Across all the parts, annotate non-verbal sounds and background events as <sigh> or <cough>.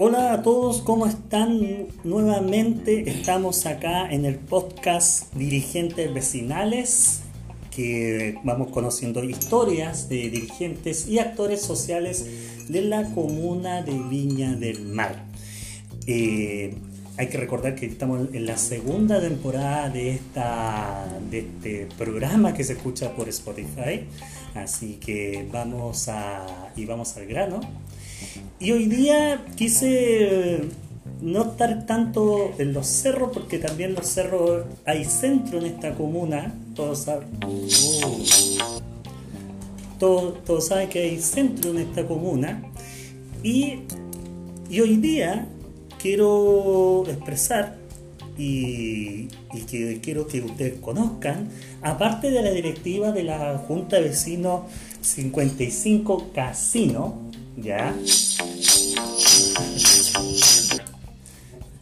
Hola a todos, ¿cómo están? Nuevamente estamos acá en el podcast Dirigentes Vecinales, que vamos conociendo historias de dirigentes y actores sociales de la comuna de Viña del Mar. Eh, hay que recordar que estamos en la segunda temporada de, esta, de este programa que se escucha por Spotify, así que vamos a, y vamos al grano. Y hoy día quise no estar tanto en los cerros, porque también los cerros hay centro en esta comuna. Todos saben, uh, todos, saben que hay centro en esta comuna. Y, y hoy día quiero expresar y, que quiero que ustedes conozcan, aparte de la directiva de la Junta de Vecinos 55 Casino, ¿ya? <laughs>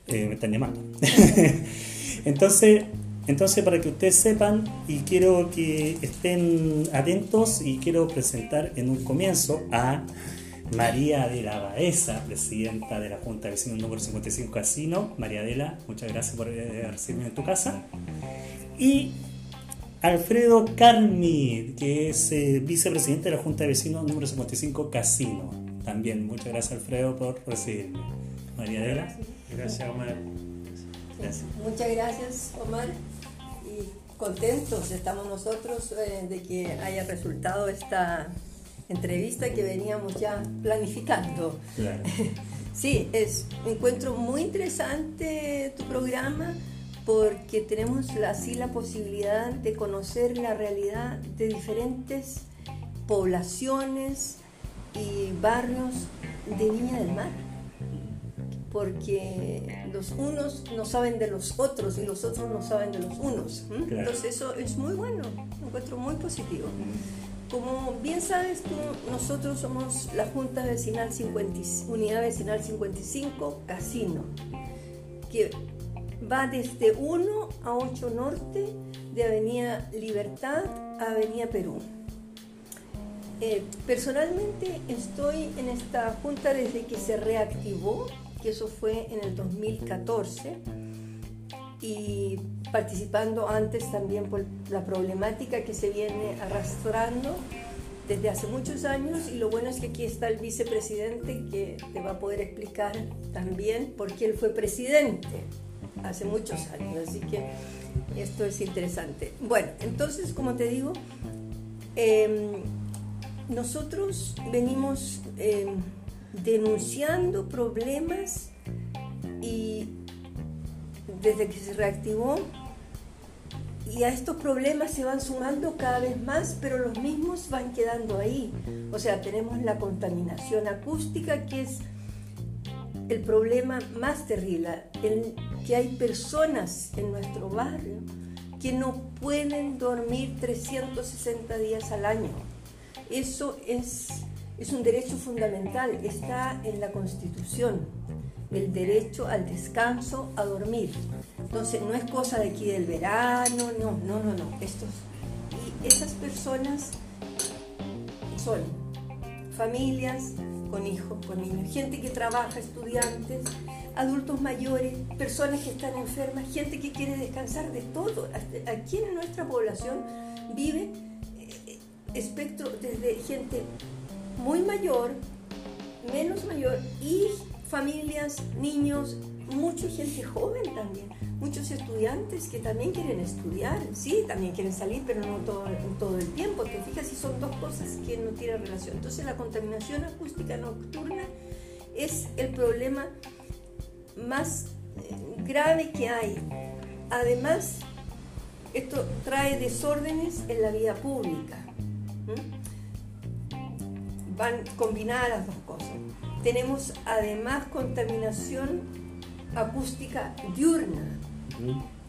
Eh, me están llamando. <laughs> entonces, entonces, para que ustedes sepan, y quiero que estén atentos, y quiero presentar en un comienzo a María de la Baeza, presidenta de la Junta de Vecinos número 55 Casino. María Adela, muchas gracias por eh, recibirme en tu casa. Y Alfredo Carmi, que es eh, vicepresidente de la Junta de Vecinos número 55 Casino. También, muchas gracias Alfredo por recibirme. María Adela. Gracias Omar. Muchas gracias Omar y contentos estamos nosotros eh, de que haya resultado esta entrevista que veníamos ya planificando. <laughs> sí, es encuentro muy interesante tu programa porque tenemos así la posibilidad de conocer la realidad de diferentes poblaciones y barrios de Viña del Mar. Porque los unos no saben de los otros y los otros no saben de los unos. Entonces eso es muy bueno, un encuentro muy positivo. Como bien sabes tú, nosotros somos la Junta Vecinal 50, Unidad Vecinal 55 Casino, que va desde 1 a 8 Norte, de Avenida Libertad a Avenida Perú. Eh, personalmente estoy en esta junta desde que se reactivó, que eso fue en el 2014, y participando antes también por la problemática que se viene arrastrando desde hace muchos años y lo bueno es que aquí está el vicepresidente que te va a poder explicar también por qué él fue presidente hace muchos años, así que esto es interesante. Bueno, entonces, como te digo, em, nosotros venimos em, denunciando problemas y desde que se reactivó y a estos problemas se van sumando cada vez más, pero los mismos van quedando ahí. O sea, tenemos la contaminación acústica, que es el problema más terrible, que hay personas en nuestro barrio que no pueden dormir 360 días al año. Eso es, es un derecho fundamental, está en la Constitución, el derecho al descanso, a dormir. Entonces, no es cosa de aquí del verano, no, no, no, no. Estos, y esas personas son familias con hijos, con niños, gente que trabaja, estudiantes, adultos mayores, personas que están enfermas, gente que quiere descansar de todo. Aquí en nuestra población vive eh, espectro desde gente muy mayor, menos mayor y familias, niños, mucha gente joven también, muchos estudiantes que también quieren estudiar, sí, también quieren salir, pero no todo, el tiempo. Te fijas si son dos cosas que no tienen relación. Entonces la contaminación acústica nocturna es el problema más eh, grave que hay. Además, esto trae desórdenes en la vida pública. Van combinadas las dos cosas. Tenemos además contaminación acústica diurna,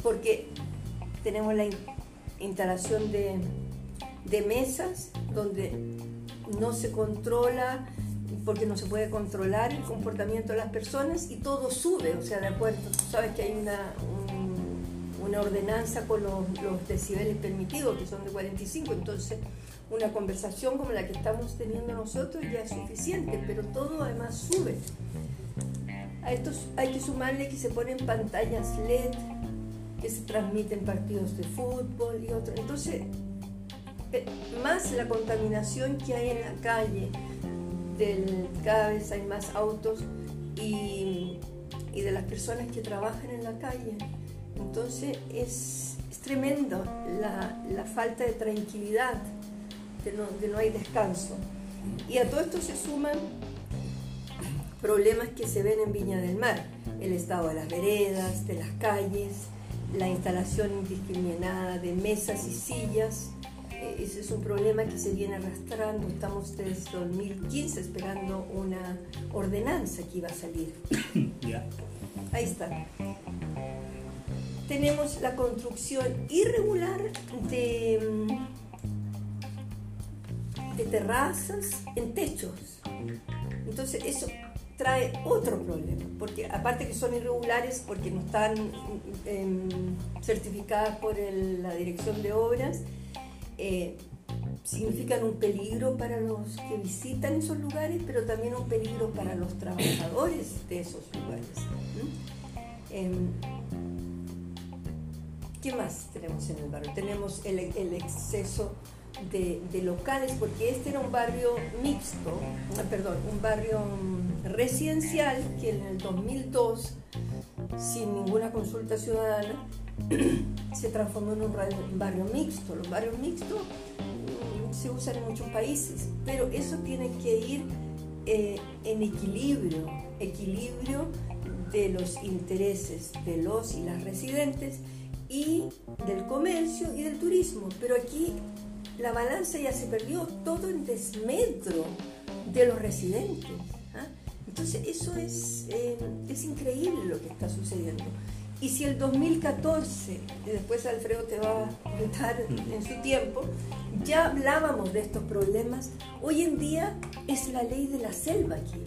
porque tenemos la instalación de, de mesas donde no se controla porque no se puede controlar el comportamiento de las personas y todo sube, o sea, de acuerdo, tú sabes que hay una, una ordenanza con los, decibeles permitidos, que son de 45, entonces una conversación como la que estamos teniendo nosotros ya es suficiente, pero todo además sube. A estos hay que sumarle que se ponen pantallas LED, que se transmiten partidos de fútbol y otro. Entonces, eh, más la contaminación que hay en la calle, del, cada vez hay más autos y, y de las personas que trabajan en la calle. Entonces es, es tremendo la, la, falta de tranquilidad, de no, de no hay descanso. Y a todo esto se suman problemas que se ven en Viña del Mar, el estado de las veredas, de las calles, la instalación indiscriminada de mesas y sillas. Eh, ese es un problema que se viene arrastrando. Estamos desde 2015 esperando una ordenanza que iba a salir. <coughs> Ahí está. Tenemos la construcción irregular de, mm, de terrazas en techos. Entonces eso trae otro problema, porque aparte que son irregulares porque no están em, certificadas por la dirección de obras, eh, significan un peligro para los que visitan esos lugares, pero también un peligro para los trabajadores de esos lugares. Em, ¿Qué más tenemos en el barrio? Tenemos el, el exceso de, locales, porque este era un barrio mixto, ah, perdón, un barrio mm, residencial que en el 2002, sin ninguna consulta ciudadana, <clears throat> se transformó en un barrio mixto. Los barrios mixtos mm, se usan en muchos países, pero eso tiene que ir eh, en equilibrio, equilibrio de los intereses de los y las residentes y del comercio y del turismo. Pero aquí la balanza ya se perdió todo en desmedro de los residentes. ¿ah? Entonces eso es, eh, es increíble lo que está sucediendo. Y si el 2014, y después Alfredo te va a contar en su tiempo, ya hablábamos de estos problemas, hoy en día es la ley de la selva aquí.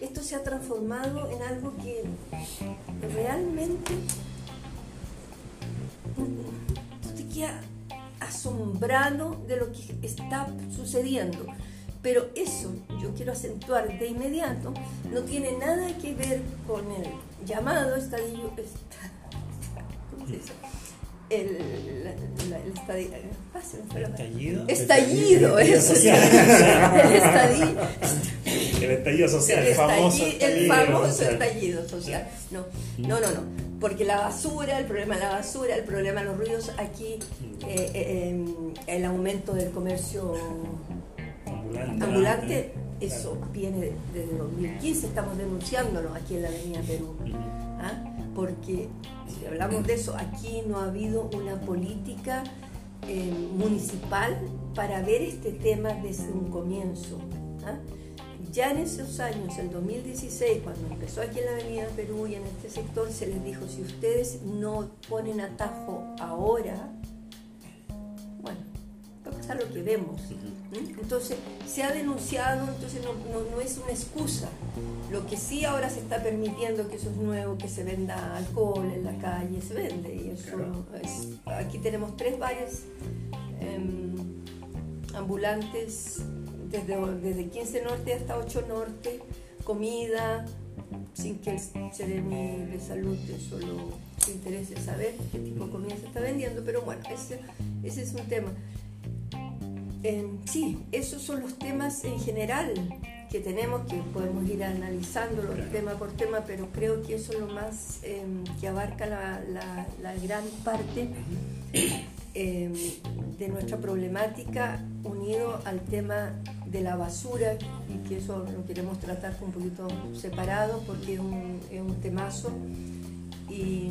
Esto se ha transformado en algo que realmente te queda asombrado de lo que está sucediendo. Pero eso, yo quiero acentuar de inmediato, no tiene nada que ver con el llamado estadio, <laughs> ¿cómo se dice? El, el estadio, el estallido. Estallido, el eso. Social. el estallido. El estallido social, el, famoso estallido, el famoso estallido social. No, no, no, no porque la basura, el problema de la basura, el problema de los ruidos, aquí eh, eh, em, el aumento del comercio ambulante, eso viene desde 2015, estamos denunciándolo aquí en la Avenida Perú, ¿ah? Porque si hablamos de eso, aquí no ha habido una política em, municipal para ver este tema desde un comienzo. ¿ah? Ya en esos años, el 2016, cuando empezó aquí en la Avenida Perú y en este sector, se les dijo, si ustedes no ponen atajo ahora, va a pasar lo que vemos. Entonces, se ha denunciado, entonces no, es una excusa. Lo que sí ahora se está permitiendo, que eso es nuevo, que se venda alcohol en la calle, se vende. Y eso aquí tenemos tres bares em, ambulantes desde, 15 Norte hasta 8 Norte, comida, sin que el Ceremi de Salud solo se interese saber qué tipo de comida se está vendiendo, pero bueno, ese, ese es un tema. Sí, esos son los temas en general que tenemos, que podemos ir analizándolo tema por tema, pero creo que eso es lo más em, que abarca la, la, gran parte em, de nuestra problemática unido al tema de la basura y que eso lo queremos tratar un poquito separado porque es un, es un temazo. Y,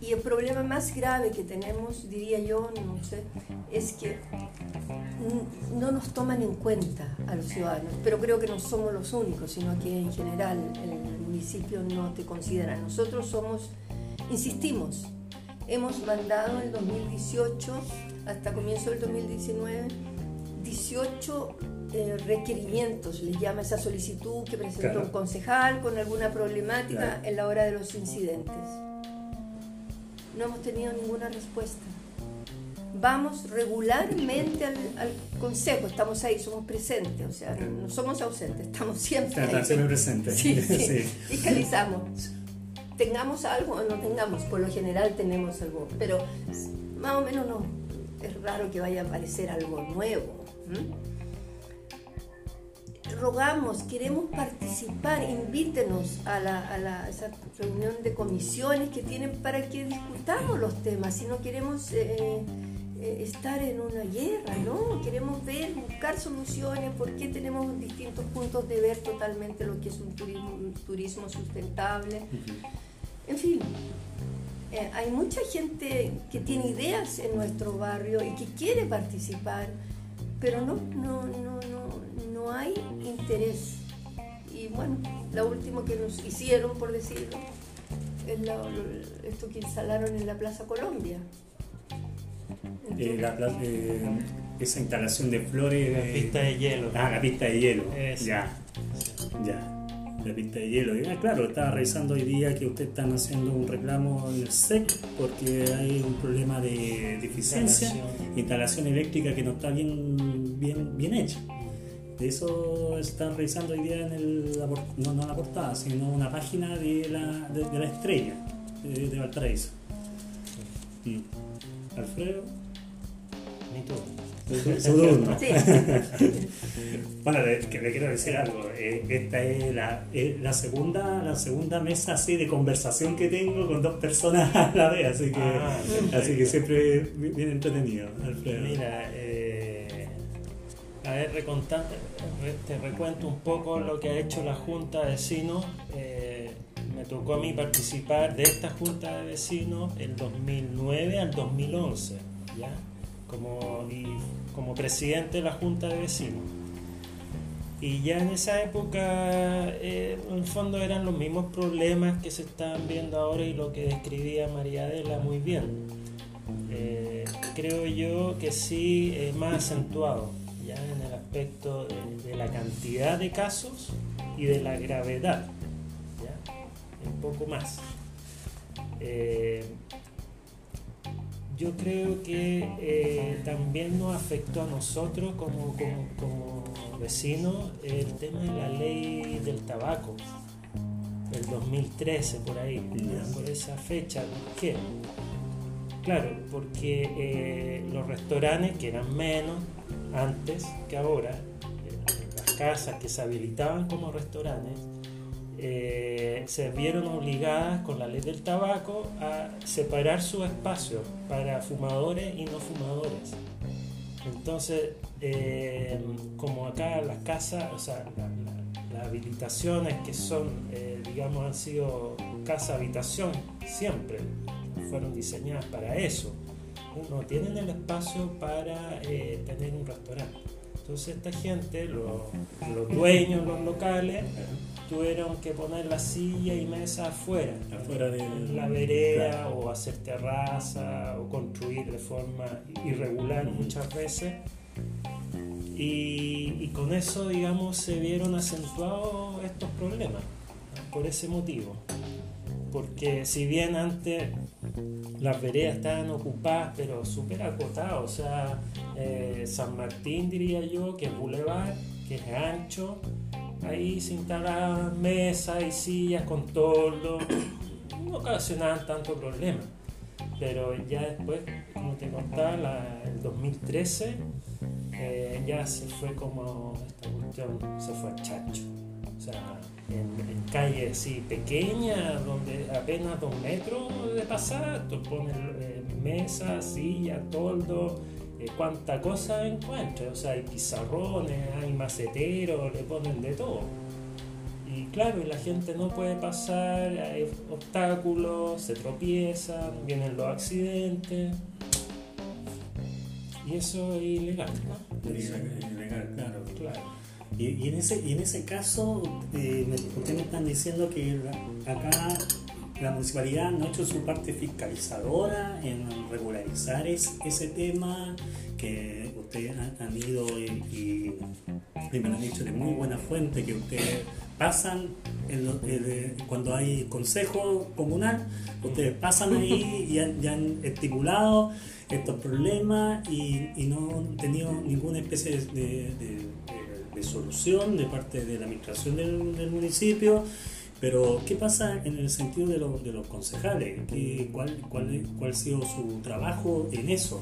y, el problema más grave que tenemos, diría yo, no sé, es que no nos toman en cuenta a los ciudadanos, pero creo que no somos los únicos, sino que en general el municipio no te considera. Nosotros somos, insistimos, hemos mandado en 2018 hasta comienzo del 2019 18 eh, requerimientos, le llama esa solicitud que presentó un concejal con alguna problemática en la hora de los incidentes. No hemos tenido ninguna respuesta. Vamos regularmente al, consejo, estamos ahí, somos presentes, o sea, no somos ausentes, estamos siempre ahí. siempre presentes. <laughs> Sí, sí. Fiscalizamos. Tengamos algo o no tengamos, por lo general tenemos algo, pero más o menos no. Es raro que vaya a aparecer algo nuevo rogamos, queremos participar, invítenos a, la, esa reunión de comisiones que tienen para que discutamos los temas, si no queremos eh, eh, estar en una guerra, ¿no? Queremos ver, buscar soluciones, porque tenemos distintos puntos de ver totalmente lo que es un turismo, sustentable. En fin, eh, hay mucha gente que tiene ideas en nuestro barrio y que quiere participar, pero no, no, no hay interés. Y bueno, lo último que nos hicieron, por decirlo, es esto que instalaron en la Plaza Colombia. Eh, la, eh, esa instalación de flores. La pista de hielo. Ah, la pista de hielo. Ya, ya. La pista de hielo. Y, ah, claro, estaba revisando hoy día que ustedes están haciendo un reclamo en el SEC porque hay un problema de deficiencia, instalación, eléctrica que no está bien, bien, bien hecha. De eso están revisando hoy día en el, no, no la portada, sino una página de la, de, la estrella de, de Valparaíso. Mm. Alfredo. Ni tú. <laughs> <laughs> bueno, que le quiero decir algo. Eh, esta es la, la, segunda, la segunda mesa así de conversación que tengo con dos personas a la vez, así que, ah, así que siempre bien entretenido, Alfredo. Mira, eh, a ver, te recuento un poco lo que ha hecho la Junta de Vecinos. Eh, me tocó a mí participar de esta Junta de Vecinos el 2009 al 2011, ¿ya? Como, como presidente de la Junta de Vecinos. Y ya en esa época, eh, en el fondo eran los mismos problemas que se están viendo ahora y lo que describía María Adela muy bien. Eh, creo yo que sí, es más acentuado ya en el aspecto de, la cantidad de casos y de la gravedad, ¿ya? un poco más. Eh, yo creo que eh, también nos afectó a nosotros como, como, vecinos el tema de la ley del tabaco, del 2013 por ahí, por esa fecha. ¿Por qué? Claro, porque eh, los restaurantes, que eran menos, antes que ahora, eh, las casas que se habilitaban como restaurantes, eh, se vieron obligadas con la ley del tabaco a separar su espacio para fumadores y no fumadores. Entonces, eh, como acá las casas, o sea, las habilitaciones que son, digamos, han sido casa-habitación, siempre fueron diseñadas para eso no tienen el espacio para eh, tener un restaurante. Entonces esta gente, los dueños, los locales, tuvieron que poner la silla y mesa afuera, afuera de la vereda o hacer terraza o construir de forma irregular muchas veces. Y, y, con eso, digamos, se vieron acentuados estos problemas, por ese motivo porque si bien antes las veredas estaban ocupadas, pero súper acotadas, o sea, eh, San Martín diría yo, que es bulevar, que es ancho, ahí se instalaban mesas y sillas con toldo, no ocasionaban tanto problema. Pero ya después, como te contaba, el 2013 eh, ya se fue como esta cuestión, se fue al chacho. O sea, en, calles así pequeñas, donde apenas dos metros de pasar, tú pones eh, mesas, sillas, toldo, eh, cuánta cosa encuentras. O sea, hay pizarrones, hay maceteros, le ponen de todo. Y claro, la gente no puede pasar, hay obstáculos, se tropiezan, vienen los accidentes. Y eso es ilegal, ¿no? ilegal, claro. claro. Y, en, ese, y en ese caso, eh, ustedes me están diciendo que acá la municipalidad no ha hecho su parte fiscalizadora en regularizar ese tema, que ustedes han, ido y, me lo han dicho de muy buena fuente, que ustedes pasan cuando hay consejo comunal, ustedes pasan ahí y han, estipulado estos problemas y, no han tenido ninguna especie de, solución de parte de la administración del, municipio. Pero, ¿qué pasa en el sentido de, de los concejales? ¿Qué, cuál, cuál, ¿Cuál ha sido su trabajo en eso?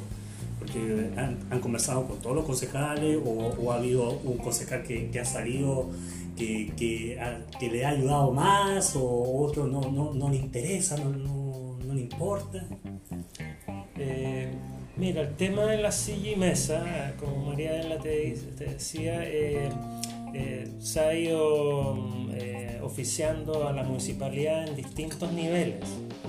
Porque han, conversado con todos los concejales o, ha habido un concejal que, ha salido que, que, le ha ayudado más o otro no, no, no le interesa, no, no, le importa. Eh, mira, el tema de la silla y mesa, como María de la te, decía, eh, eh, se ha ido oficiando a la municipalidad en distintos niveles,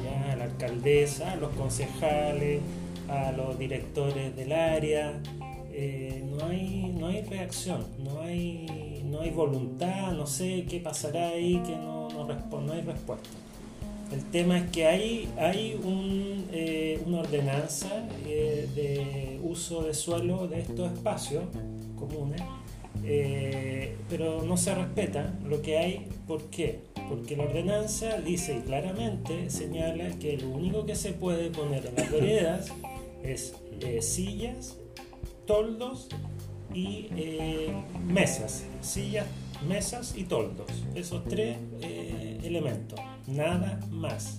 ¿ya? a la alcaldesa, a los concejales, a los directores del área. no, hay, no hay reacción, no hay, no hay voluntad, no sé qué pasará ahí, que no, no, no hay respuesta. El tema es que hay, hay eh, una ordenanza eh, de uso de suelo de estos espacios comunes, eh, pero no se respeta lo que hay. ¿Por qué? Porque la ordenanza dice claramente, señala que lo único que se puede poner en las veredas <laughs> es sillas, toldos y mesas, sillas, mesas y toldos. Esos tres elementos nada más.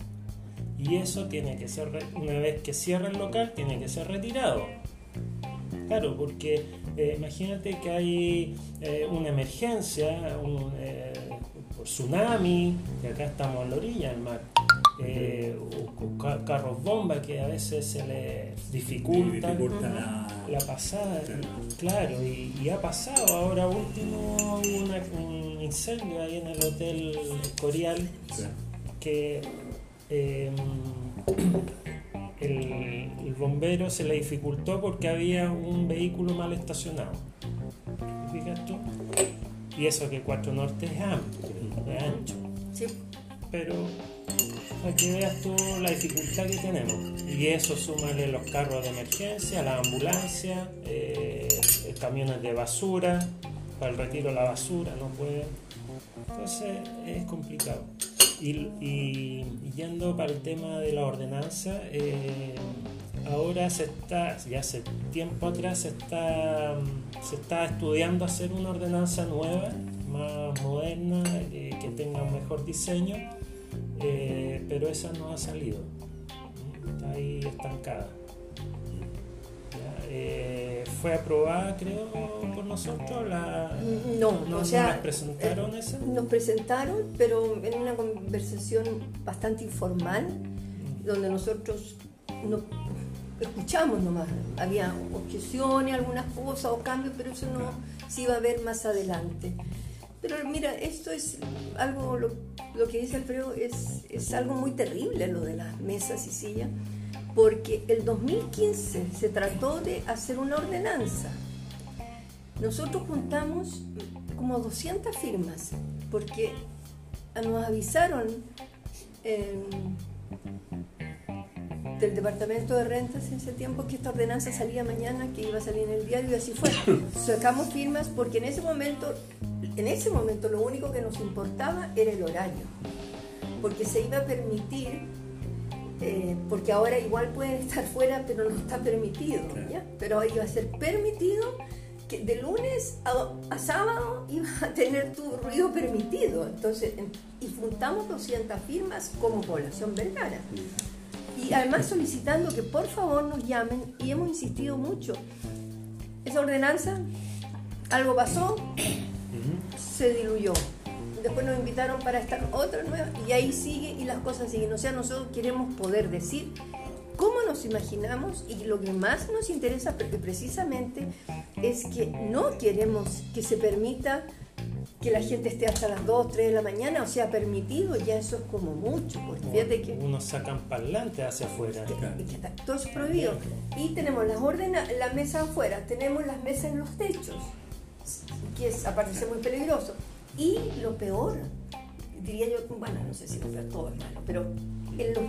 Y eso tiene que ser, una vez que cierra el local, tiene que ser retirado. Claro, porque eh, imagínate que hay eh, una emergencia, un eh, tsunami, que acá estamos en la orilla del mar, o, carros bomba que a veces se le dificulta, la, pasada. Claro, y, ha pasado ahora último un incendio ahí en el Hotel Corial que em, <coughs> el, bombero se le dificultó porque había un vehículo mal estacionado. Y eso que Cuatro Norte es amplio, es ancho. Pero para que veas tú la dificultad que tenemos. Y eso súmale los carros de emergencia, la ambulancia, eh, camiones de basura, para el retiro de la basura, no pueden. Entonces es complicado. Y, yendo para el tema de la ordenanza, eh, ahora se está, ya hace tiempo atrás se está, se está estudiando hacer una ordenanza nueva, más moderna, eh, que tenga un mejor diseño, eh, pero esa no ha salido, está ahí estancada. Fue aprobada, creo, por nosotros. La, no, no, o sea, ¿nos presentaron eh, esa? Nos presentaron, pero en una conversación bastante informal, donde nosotros no escuchamos nomás. Había objeciones, algunas cosas o cambios, pero eso no se iba a ver más adelante. Pero mira, esto es algo, lo, lo que dice Alfredo, es, es algo muy terrible, lo de las mesas y sillas porque el 2015 se trató de hacer una ordenanza. Nosotros juntamos como 200 firmas, porque nos avisaron del Departamento de Rentas en ese tiempo que esta ordenanza salía mañana, que iba a salir en el diario y así fue. <coughs> Sacamos firmas porque en ese momento, en ese momento lo único que nos importaba era el horario, porque se iba a permitir eh, porque ahora igual pueden estar <laughs> fuera, pero no está permitido, ¿ya? Pero iba a ser permitido que de lunes a, sábado iba a tener tu ruido permitido. Entonces, y juntamos 200 firmas como población vergara. Y además solicitando que por favor nos llamen, y hemos insistido mucho. Esa ordenanza, algo pasó, <coughs> se diluyó después nos invitaron para estar otra nueva y ahí sigue y las cosas siguen. O sea, nosotros queremos poder decir cómo nos imaginamos y lo que más nos interesa precisamente es que no queremos que se permita que la gente esté hasta las 2, 3 de la mañana, o sea, permitido, ya eso es como mucho, porque fíjate que... Unos sacan parlantes hacia afuera. todo es prohibido. Y tenemos las órdenes, la mesa afuera, tenemos las mesas en los techos, que es, aparte muy peligroso. Y lo peor, diría yo, bueno, no sé si lo peor, todo es malo, pero en los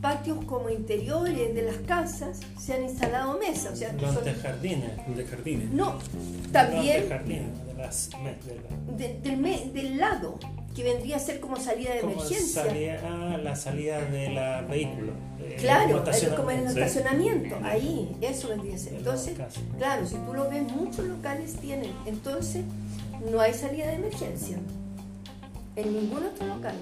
patios como interiores de las casas se han instalado mesas. O sea, los son- de jardines. De jardines. no, Los también de jardines, de las, de la- de- del, me- del lado, que vendría a ser como salida de como emergencia. salida, ah, la salida de la vehículo. eh, Claro, es como en el estacionamiento. Sí. ahí, eso vendría a ser. En Entonces, claro, si tú lo ves, muchos locales tienen. Entonces, no hay salida de emergencia. En ningún otro local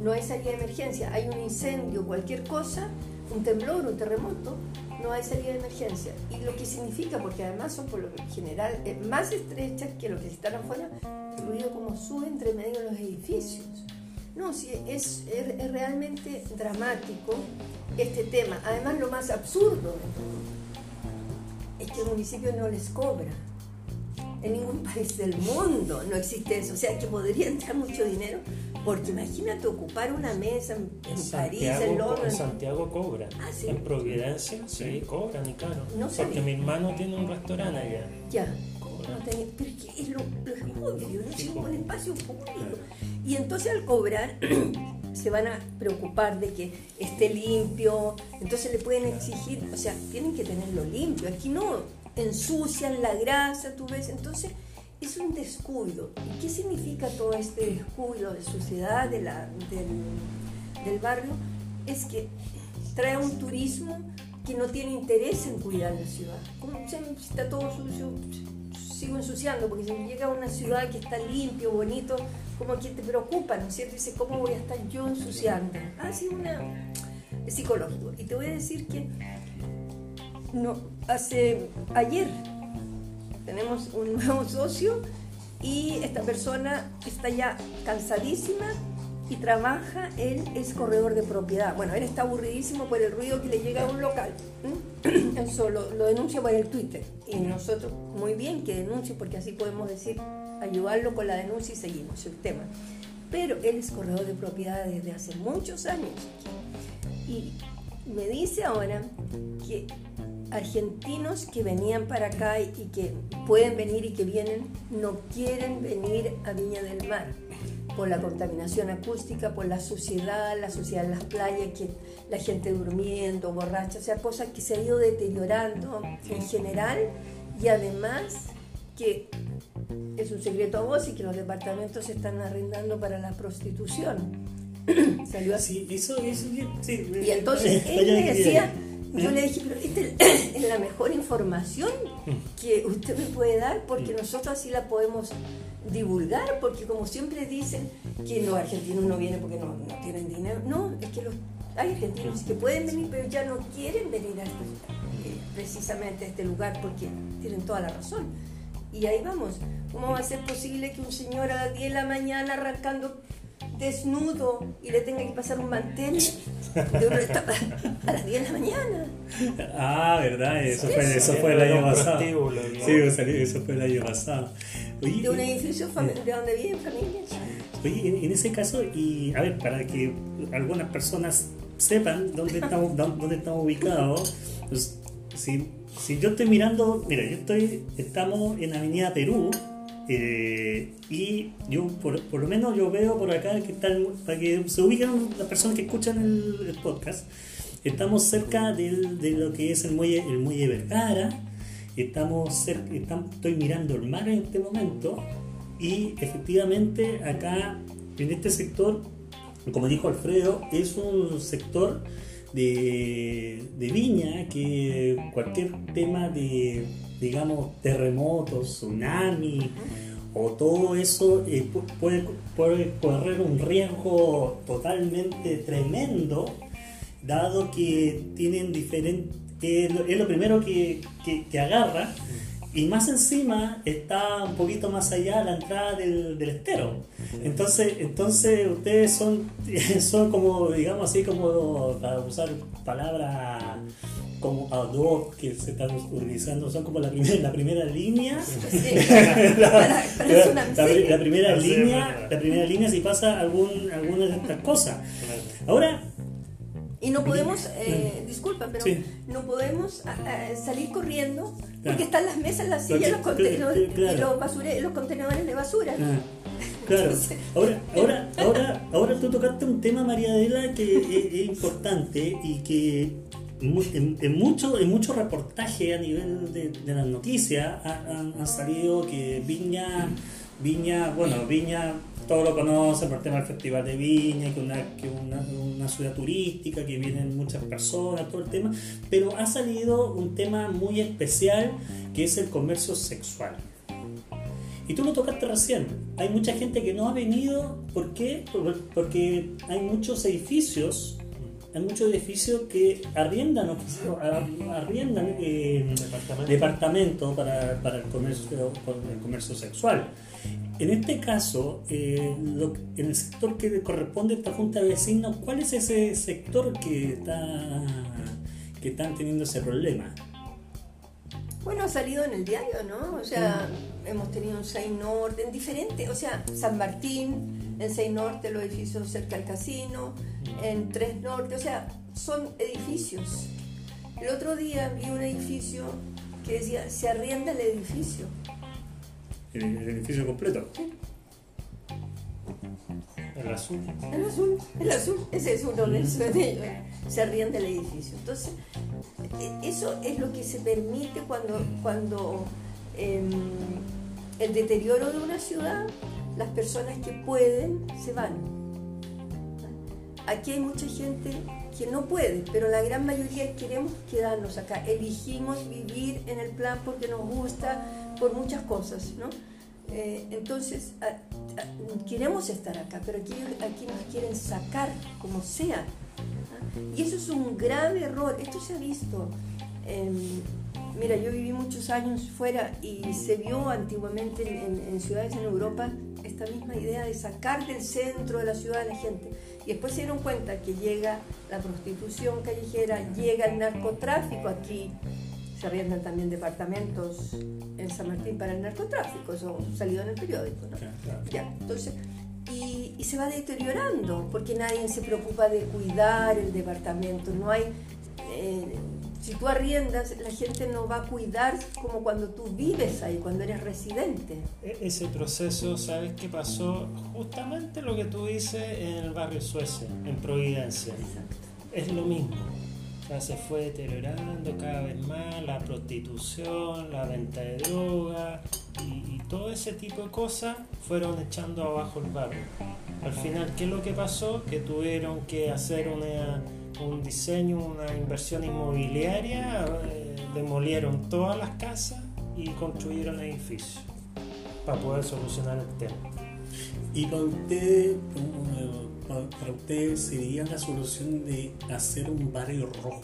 no hay salida de emergencia. Hay un incendio, cualquier cosa, un temblor, un terremoto, no hay salida de emergencia. Y lo que significa, porque además son por lo general eh, más estrechas que lo que están afuera, ruido como sube entre medio de los edificios. No, sí, es, es, realmente dramático este tema. Además, lo más absurdo de es que el municipio no les cobra. En ningún <laughs> país del mundo no existe eso. O sea, que podría entrar mucho dinero, porque imagínate ocupar una mesa en, París, en Londres. en Santiago cobran. Ah, ¿sí? En Providencia, sí, Sí. cobran y caro. No Porque sabía. mi hermano tiene un restaurante allá. Ya. No tenía- pero es que es lo, lo es obvio, no es un espacio público. Y entonces al cobrar <clears throat> se van a preocupar de que esté limpio, entonces le pueden exigir, o sea, tienen que tenerlo limpio. Aquí no ensucian la grasa, tú ves, entonces es un descuido. ¿Y qué significa todo este descuido de suciedad de la, del, barrio? Es que trae un turismo que no tiene interés en cuidar la ciudad. Como está todo sucio, sigo ensuciando, porque si llega a una ciudad que está limpio, bonito, como que te preocupa, ¿no es cierto? Dice, ¿cómo voy a estar yo ensuciando? Ah, sí, una... es psicológico. Y te voy a decir que no, hace ayer tenemos un nuevo socio y esta persona está ya cansadísima y trabaja, él es corredor de propiedad. Bueno, él está aburridísimo por el ruido que le llega a un local. Eso lo, lo denuncia por el Twitter. Y nosotros, muy bien que denuncie, porque así podemos decir, ayudarlo con la denuncia y seguimos el tema. Pero él es corredor de propiedad desde hace muchos años. Y me dice ahora que argentinos que venían para acá y que pueden venir y que vienen, no quieren venir a Viña del Mar por la contaminación acústica, por la suciedad, la suciedad en las playas, que la gente durmiendo, borracha, o sea, cosas que se ha ido deteriorando en general y además que es un secreto a vos y que los departamentos se están arrendando para la prostitución. <clears throat> Salió así. Sí, eso, eso, sí. Y entonces él Vaya me decía. Yo le dije, pero esta <clears throat> es la mejor información que usted me puede dar porque nosotros así la podemos divulgar, porque como siempre dicen que los argentinos no vienen porque no, no tienen dinero. No, es que los, hay argentinos que pueden venir, pero ya no quieren venir a este- eh, precisamente a este lugar porque tienen toda la razón. Y ahí vamos. ¿Cómo va a ser posible que un señor a las 10 de la mañana arrancando desnudo y le tenga que pasar un mantel de un restaurante <laughs> a las 10 de la mañana? Ah, verdad, eso fue, eso fue el año pasado. Sí, eso fue el año pasado. Oye, De un y- edificio fami- de donde viven familias. Oye, en, en ese caso, y a ver, para que algunas personas sepan dónde estamos, <laughs> dó- dónde estamos ubicados, pues, si, si yo estoy mirando, mira, yo estoy, estamos en Avenida Perú, eh, y yo por, lo menos yo veo por acá que están, para que se ubiquen las personas que escuchan el, podcast, estamos cerca de lo que es el muelle, el muelle Vergara, estamos cerca, estoy mirando el mar en este momento, y efectivamente acá en este sector, como dijo Alfredo, es un sector de viña que cualquier tema de, digamos, terremotos, tsunami o todo eso eh, pu- puede, puede correr un riesgo totalmente tremendo, dado que tienen diferentes... Es lo, es lo primero que, que- que agarra y más encima está un poquito más allá la entrada del, del estero. Entonces, entonces ustedes son, <laughs> son como, digamos así, como para usar palabras como ad hoc que se están utilizando, son como la primera, la primera línea. Sí. <laughs> la, la- primera Sí, línea, bueno. la primera línea si pasa algún, alguna de estas cosas. Ahora, Y no podemos, eh, disculpa, pero Sí. no podemos ah, ah, salir corriendo porque Claro. están las mesas, las sillas, los contenedores, claro. y los, basure- los contenedores de basura. ah, <laughs> Claro. Ahora, <laughs> ahora, ahora, ahora tú tocaste un tema, María Adela, que es, importante y que en, en muchos en mucho reportajes a nivel de, las noticias han, salido que Viña, Viña, bueno, Viña todos lo conocen por el tema del Festival de Viña, que una, que una, una ciudad turística, que vienen muchas personas, todo el tema, pero ha salido un tema muy especial que es el comercio sexual. Y tú lo tocaste recién. Hay mucha gente que no ha venido. ¿Por qué? Porque hay muchos edificios. Hay muchos edificios que arriendan, arriendan eh, departamentos para, para el, comercio, el comercio sexual. En este caso, eh, en el sector que corresponde a esta Junta de Vecinos, ¿cuál es ese sector que, está, que están teniendo ese problema? Bueno, ha salido en el diario, ¿no? O sea, hemos tenido un 6 Norte, en diferentes, o sea, San Martín, en 6 Norte, los edificios cerca del casino, en 3 Norte, o sea, son edificios. El otro día vi un edificio que decía, se arrienda el edificio. ¿El, edificio completo? Sí. El azul. El azul, el azul, ese es uno de ellos. Se arrienda el edificio. Entonces, e, eso es lo que se permite cuando, cuando em, el deterioro de una ciudad, las personas que pueden se van. Aquí hay mucha gente que no puede, pero la gran mayoría queremos quedarnos acá. Elegimos vivir en el plan porque nos gusta, por muchas cosas, ¿no? Eh, entonces, queremos estar acá, pero aquí, aquí nos quieren sacar como sea. Y eso es un grave error. Esto se ha visto. mira, yo viví muchos años fuera y se vio antiguamente en, ciudades en Europa esta misma idea de sacar del centro de la ciudad a la gente. Y después se dieron cuenta que llega la prostitución callejera, llega el narcotráfico aquí, se arriendan también departamentos en San Martín para el narcotráfico, eso salido en el periódico, ¿no? Ya, entonces, y, se va deteriorando porque nadie se preocupa de cuidar el departamento, no hay... Eh, si tú arriendas, la gente no va a cuidar como cuando tú vives ahí, cuando eres residente. E-, ese proceso, ¿sabes qué pasó? Justamente lo que tú dices en el barrio Suecia, en Providencia. Exacto. Es lo mismo se fue deteriorando cada vez más, la prostitución, la venta de droga y, todo ese tipo de cosas fueron echando abajo el barrio. Al final, ¿qué es lo que pasó? Que tuvieron que hacer un diseño, una inversión inmobiliaria, eh, demolieron todas las casas y construyeron edificios para poder solucionar el tema. Y para usted, para ustedes sería la solución de hacer un barrio rojo?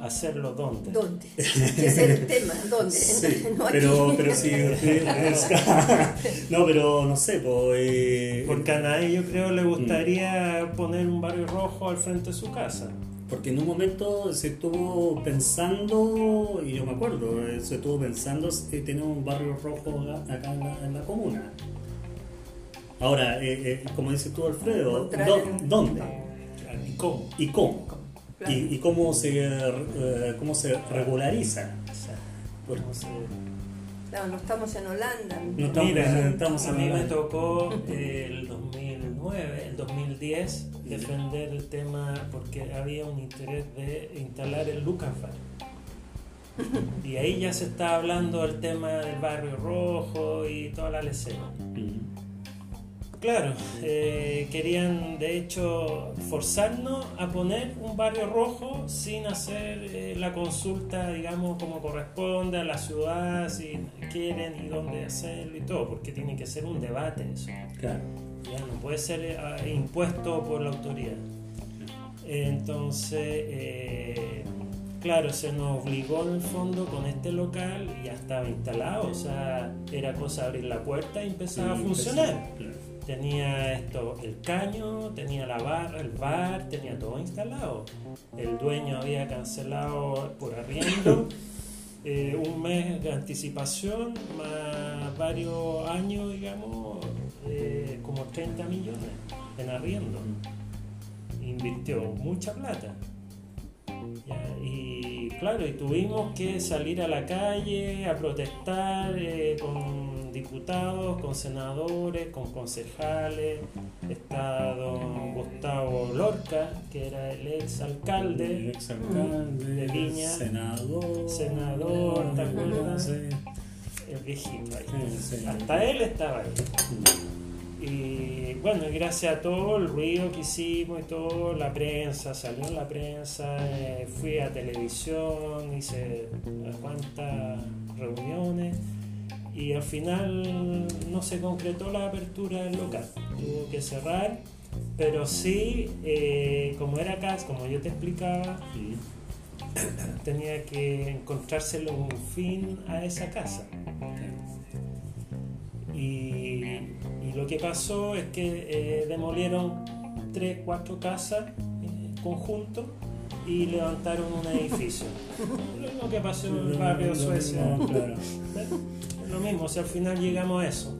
¿Hacerlo dónde? ¿Dónde? <laughs> Es el tema, ¿dónde? Sí, <laughs> pero, pero si <laughs> no, pero no sé, pues, porque a nadie yo creo le gustaría poner un barrio rojo al frente de su casa. Porque en un momento se estuvo pensando, y yo me acuerdo, eh, se estuvo pensando que tener un barrio rojo acá en la, comuna. Ahora, eh, eh, como dices tú, Alfredo, ¿dónde? ¿Y cómo? ¿Y cómo? ¿Y, cómo, se, cómo se regulariza? no estamos en Holanda. No estamos, Mira, estamos a mí me tocó el 2009, el 2010 defender el tema porque había un interés de instalar el Lucasfire. Y ahí ya se está hablando del tema del barrio rojo y toda la lecena. Claro, eh, querían de hecho forzarnos a poner un barrio rojo sin hacer eh, la consulta, digamos, como corresponde a la ciudad, si quieren y dónde hacerlo y todo, porque tiene que ser un debate eso. Claro no puede ser eh, impuesto por la autoridad. Entonces, eh, claro, se nos obligó en el fondo con este local, ya estaba instalado, o sea, era cosa de abrir la puerta y empezaba a funcionar. Tenía esto, el caño, tenía la barra, el bar, tenía todo instalado. El dueño había cancelado por arriendo. <coughs> Eh, un mes de anticipación más varios años, digamos, como 30 millones en arriendo. Invirtió mucha plata. Y claro, y tuvimos que salir a la calle a protestar eh, con diputados, con senadores, con concejales. Está don Gustavo Lorca, que era el ex alcalde, ex -alcalde de Viña, senador, senador, ¿te acuerdas? El viejito ahí. Hasta él estaba ahí. Y bueno, gracias a todo el ruido que hicimos y todo, la prensa, salió en la prensa, eh, fui a televisión, hice cuantas reuniones y al final no se concretó la apertura del local, tuvo que cerrar, pero sí, eh, como era casa, como yo te explicaba, <clears throat> tenía que encontrárselo un fin a esa casa. Y, lo que pasó es que eh, demolieron tres, cuatro casas en conjunto y levantaron un edificio. <laughs> lo que pasó en el barrio Suecia. <laughs> Lo mismo, o sea, al final llegamos a eso.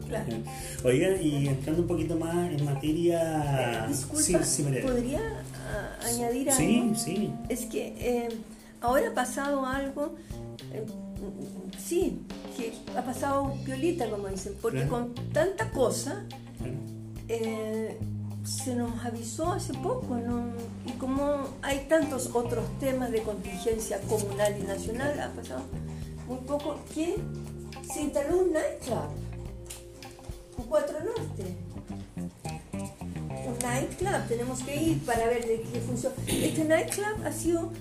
Oiga, y entrando un poquito más en materia... Eh, disculpa, ¿podría ah, añadir algo? Sí, sí. Es que eh, ahora ha pasado algo sí, que ha pasado piolita, como dicen, porque con tanta cosa eh, se nos avisó hace poco, ¿no? Y como hay tantos otros temas de contingencia comunal y nacional, ha pasado muy poco, que se instaló un nightclub, un 4 Norte. Un nightclub, tenemos que ir para ver de qué funciona. Este nightclub ha sido,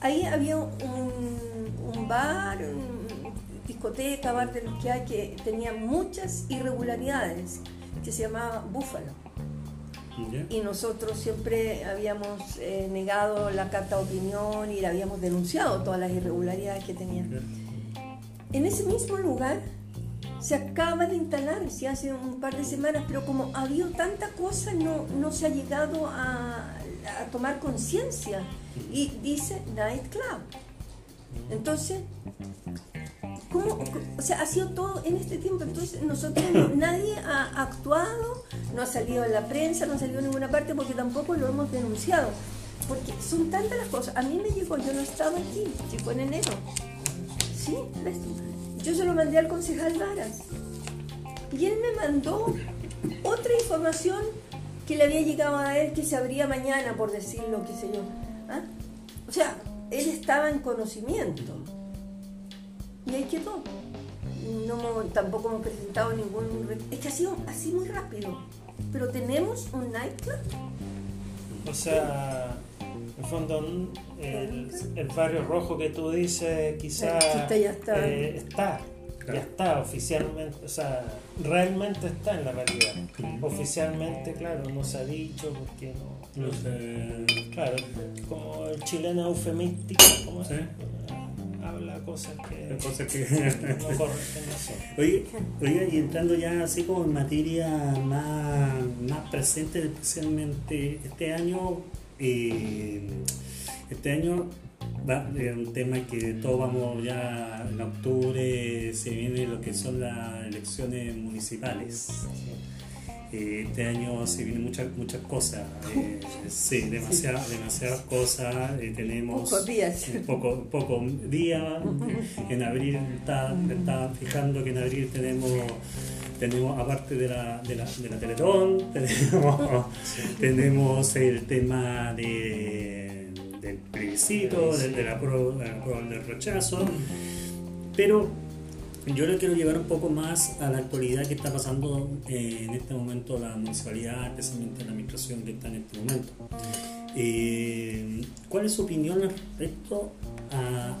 ahí había un, un bar, un, discoteca, bar de los que hay, que tenía muchas irregularidades, que se llamaba Búfalo. Y nosotros siempre habíamos eh, negado la carta de opinión y le habíamos denunciado todas las irregularidades que tenía. En ese mismo lugar se acaba de instalar, se hace un par de semanas, pero como ha habido tanta cosa, no, no se ha llegado a, a tomar conciencia. Y dice Night Club. Entonces, ¿Cómo? O sea, ha sido todo en este tiempo. Entonces, nosotros, nadie ha actuado, no ha salido en la prensa, no ha salido en ninguna parte porque tampoco lo hemos denunciado. Porque son tantas las cosas. A mí me llegó, yo no estaba aquí, fue en enero. Sí, yo se lo mandé al concejal Varas. Y él me mandó otra información que le había llegado a él que se abría mañana, por decirlo, qué sé yo. O sea, él estaba en conocimiento. Y ahí quedó. No, tampoco hemos presentado ningún... Es que ha sido así muy rápido. Pero tenemos un nightclub. O sea, en fondo, el, el, barrio rojo que tú dices, quizás ya está. Eh, está ya está oficialmente, o sea, realmente está en la realidad. Oficialmente, claro, no se ha dicho porque no. Claro, como el chileno eufemístico, como ¿Sí? habla cosas que, cosas que no corresponden <laughs> Oye, oye, y entrando ya así como en materia más, más presente, especialmente este año, eh, este año va, es un tema que todos vamos ya en octubre, se viene lo que son las elecciones municipales. Eh, este año se vienen muchas muchas cosas, eh, sí, demasiadas, demasiadas cosas. Eh, tenemos pocos días. Poco, poco día. En abril está, está fijando que en abril tenemos tenemos aparte de la, de la, de la Teletón, <laughs> tenemos, tenemos el tema de, del plebiscito, de, de la prueba del rechazo, pero yo le quiero llevar un poco más a la actualidad que está pasando eh, en este momento la municipalidad, especialmente la administración que está en este momento. Eh, ¿Cuál es su opinión respecto a,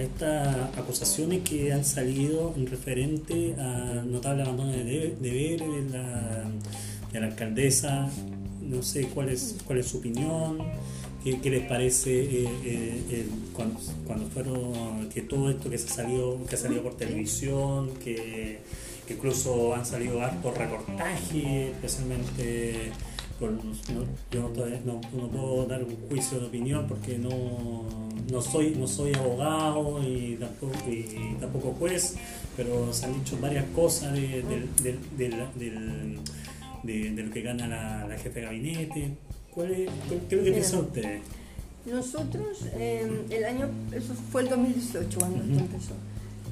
estas acusaciones que han salido en referente a notable abandono de deberes de la, de la alcaldesa? No sé cuál es, cuál es su opinión. ¿Qué, les parece eh, eh, cuando, fueron que todo esto que se salió que ha salido por televisión, que, incluso han salido hartos reportajes, especialmente yo no, puedo dar un juicio de opinión porque no, no soy no soy abogado y tampoco, juez, pero se han dicho varias cosas de, de, lo que gana la jefe de gabinete ¿Cuál es, ¿Qué piensa usted? Nosotros, em, el año, eso fue el 2018 cuando esto empezó,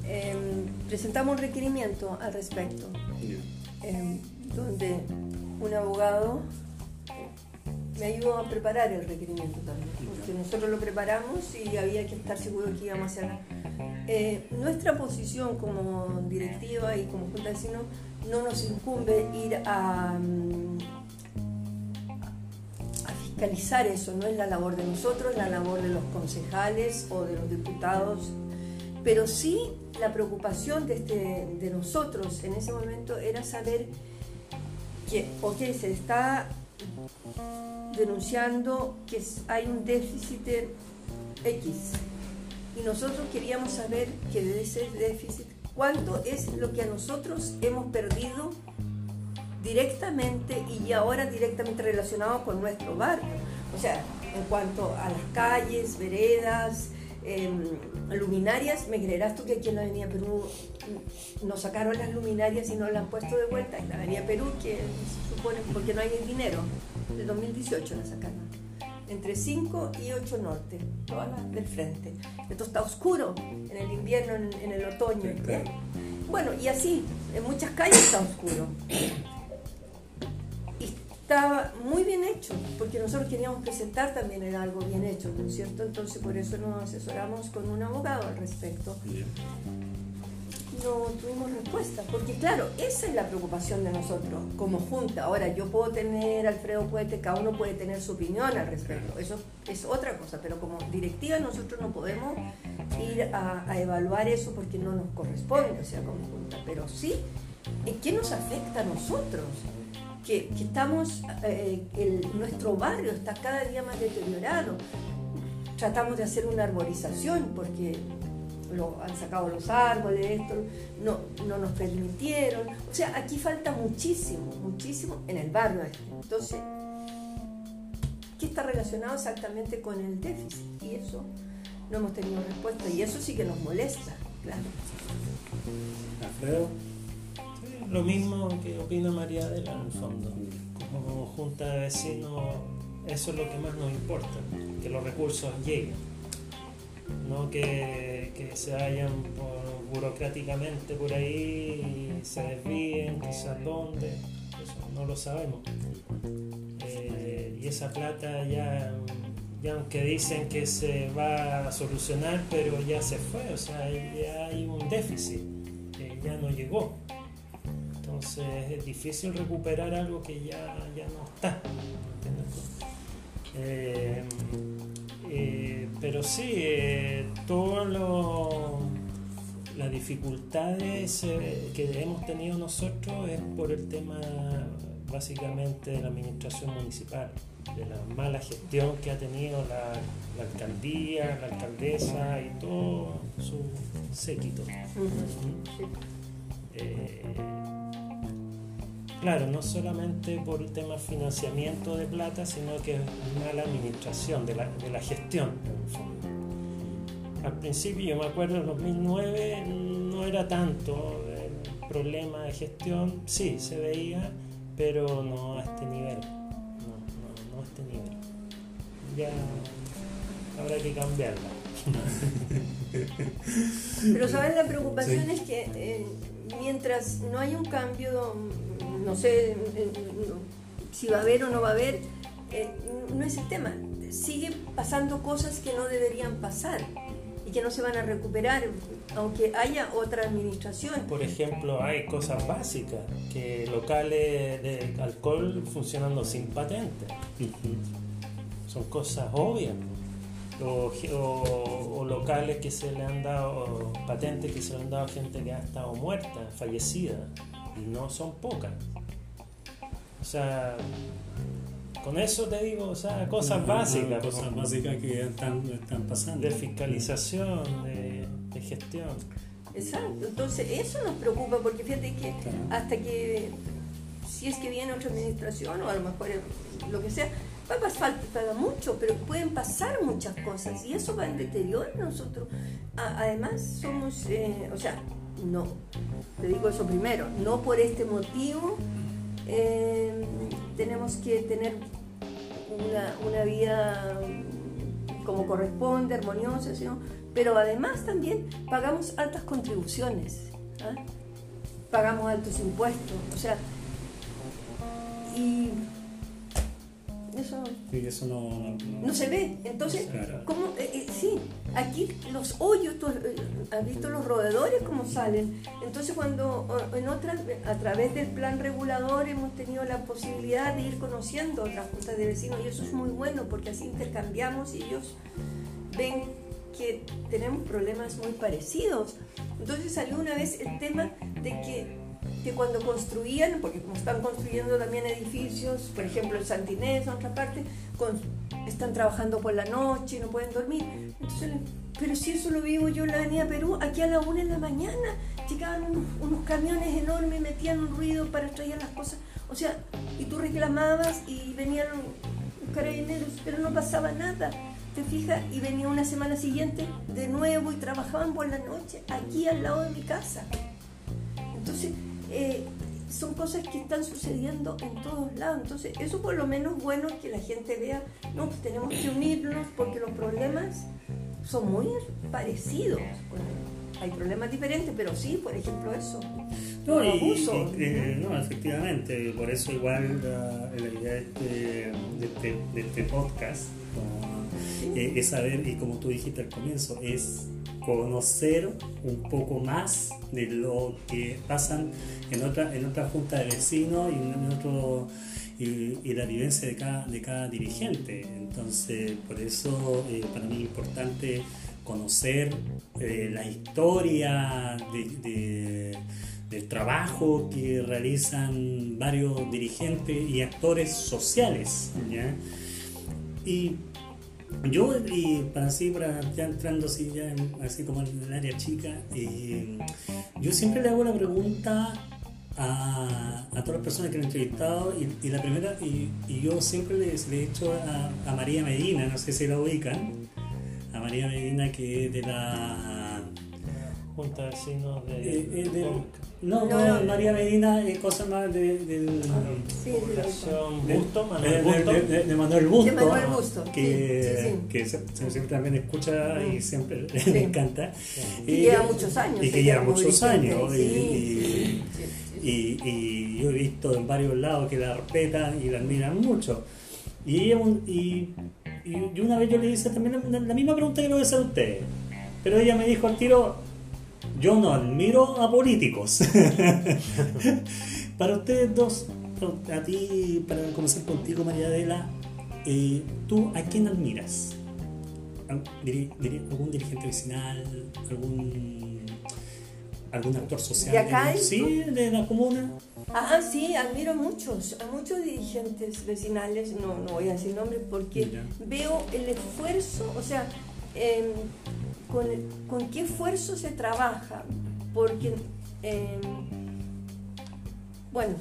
em, presentamos un requerimiento al respecto, em, donde un abogado me ayudó a preparar el requerimiento también, porque nosotros lo preparamos y había que estar seguro que íbamos a hacer. Eh, nuestra posición como directiva y como Junta de Vecinos no nos incumbe ir a, mm, a fiscalizar eso, no es la labor de nosotros, es la labor de los concejales o de los diputados, pero sí la preocupación de, este, de nosotros en ese momento era saber que, ok, se está denunciando que hay un déficit X. Y nosotros queríamos saber que de ese déficit, cuánto es lo que a nosotros hemos perdido directamente y ahora directamente relacionado con nuestro barrio. O sea, en cuanto a las calles, veredas, em, luminarias, me creerás tú que aquí en la Avenida Perú nos sacaron las luminarias y no las han puesto de vuelta. En la Avenida Perú, que se supone porque no hay dinero de 2018 la sacaron. Entre 5 y 8 norte, todas las del frente. Esto está oscuro en el invierno, en, el otoño. Bueno, y así, en muchas calles está oscuro. Estaba muy bien hecho, porque nosotros queríamos presentar también en algo bien hecho, ¿no es cierto? Entonces por eso nos asesoramos con un abogado al respecto no tuvimos respuesta, porque claro, esa es la preocupación de nosotros como junta. Ahora, yo puedo tener, Alfredo puede, cada uno puede tener su opinión al respecto, eso es otra cosa, pero como directiva nosotros no podemos ir a, evaluar eso porque no nos corresponde, o sea, como junta, pero sí, ¿en qué nos afecta a nosotros? Que, estamos, eh, nuestro barrio está cada día más deteriorado. Tratamos de hacer una arborización porque lo, han sacado los árboles, esto, no, no nos permitieron. O sea, aquí falta muchísimo, muchísimo en el barrio este. Entonces, ¿qué está relacionado exactamente con el déficit? Y eso no hemos tenido respuesta y eso sí que nos molesta, claro. Alfredo. Lo mismo que opina María Adela en el fondo. Como junta de vecinos, eso es lo que más nos importa, que los recursos lleguen no que, se vayan burocráticamente por ahí y se desvíen, quizás dónde, eso no lo sabemos. Eh, y esa plata ya, ya aunque dicen que se va a solucionar, pero ya se fue, o sea, ya hay un déficit, que ya no llegó. Entonces es difícil recuperar algo que ya, ya no está. Eh, eh, pero sí, eh, todas las dificultades eh, que hemos tenido nosotros es por el tema básicamente de la administración municipal, de la mala gestión que ha tenido la, alcaldía, la alcaldesa y todo su séquito. Claro, no solamente por el tema financiamiento de plata, sino que es mala administración de la, de la gestión, Al principio, yo me acuerdo, en 2009 no era tanto el problema de gestión, sí, se veía, pero no a este nivel. No, no, no a este nivel. Ya habrá que cambiarla. <laughs> Pero saben, la preocupación es que eh, mientras no hay un cambio no sé eh, si va a haber o no va a haber, eh, no es el tema. Siguen pasando cosas que no deberían pasar y que no se van a recuperar, aunque haya otra administración. Por ejemplo, hay cosas básicas, que locales de alcohol funcionando sin patente. Son cosas obvias. O, locales que se le han dado, patentes que se le han dado a gente que ha estado muerta, fallecida, no son pocas. O sea, con eso te digo, o sea, cosas básicas. Cosas básicas que están, están pasando. De fiscalización, de, gestión. Exacto, entonces eso nos preocupa porque fíjate que hasta que, si es que viene otra administración o a lo mejor lo que sea, va a pasar falta mucho, pero pueden pasar muchas cosas y eso va en deterioro nosotros. además, somos, eh, o sea, no, te digo eso primero, no por este motivo eh, tenemos que tener una, vida como corresponde, armoniosa, pero además también pagamos altas contribuciones, ¿ah? pagamos altos impuestos, o sea, y eso, eso no, no, se ve. Entonces, ¿cómo? Eh, eh, sí, aquí los hoyos, tú eh, has visto los roedores cómo salen. Entonces, cuando en otras, a través del plan regulador hemos tenido la posibilidad de ir conociendo otras juntas de vecinos y eso es muy bueno porque así intercambiamos y ellos ven que tenemos problemas muy parecidos. Entonces salió una vez el tema de que que cuando construían, porque como están construyendo también edificios, por ejemplo en Santinés, en otra parte, están trabajando por la noche no pueden dormir. pero si eso lo vivo yo en la Avenida Perú, aquí a la una de la mañana llegaban unos, camiones enormes, metían un ruido para traer las cosas. O sea, y tú reclamabas y venían los carabineros, pero no pasaba nada. ¿Te fijas? Y venía una semana siguiente de nuevo y trabajaban por la noche aquí al lado de mi casa. Entonces, eh, son cosas que están sucediendo en todos lados. Entonces, eso por lo menos bueno que la gente vea, no, pues tenemos que unirnos porque los problemas son muy parecidos. hay problemas diferentes, pero sí, por ejemplo, eso. No, eh, no, efectivamente, por eso igual la, idea de este, este, de este, podcast eh, es saber, y como tú dijiste al comienzo, es conocer un poco más de lo que pasan en otra, en otra junta de vecinos y en otro y, la vivencia de cada, de cada dirigente. Entonces, por eso eh, para mí es importante conocer eh, la historia del trabajo que realizan varios dirigentes y actores sociales. Y yo, y para así, para ya entrando así, ya así como en el área chica, eh, yo siempre le hago la pregunta a, a, todas las personas que han entrevistado y, la primera, y, y, yo siempre le, he hecho a, a, María Medina, no sé si la ubican, a María Medina que es de la Junta de Vecinos de, eh, eh, no, no, María Medina es cosa más de, del sí, de, Busto, Manuel Busto. De, Manuel Busto, Manuel Busto que, que siempre también escucha y siempre <laughs> le encanta. Y, lleva muchos años. Y que lleva muchos años. Y, y, yo he visto en varios lados que la respetan y la admiran mucho. Y, y, y una vez yo le hice también la, la misma pregunta que le voy a hacer a usted. Pero ella me dijo al tiro, yo no admiro a políticos. <laughs> para ustedes dos, a ti, para comenzar contigo, María Adela, eh, ¿tú a quién admiras? ¿Algún dirigente vecinal? ¿Algún, algún actor social? ¿De acá? sí, de la comuna. Ah, sí, admiro a muchos, a muchos dirigentes vecinales, no, no voy a decir nombres porque veo el esfuerzo, o sea, eh, con, qué esfuerzo se trabaja, porque, em, bueno,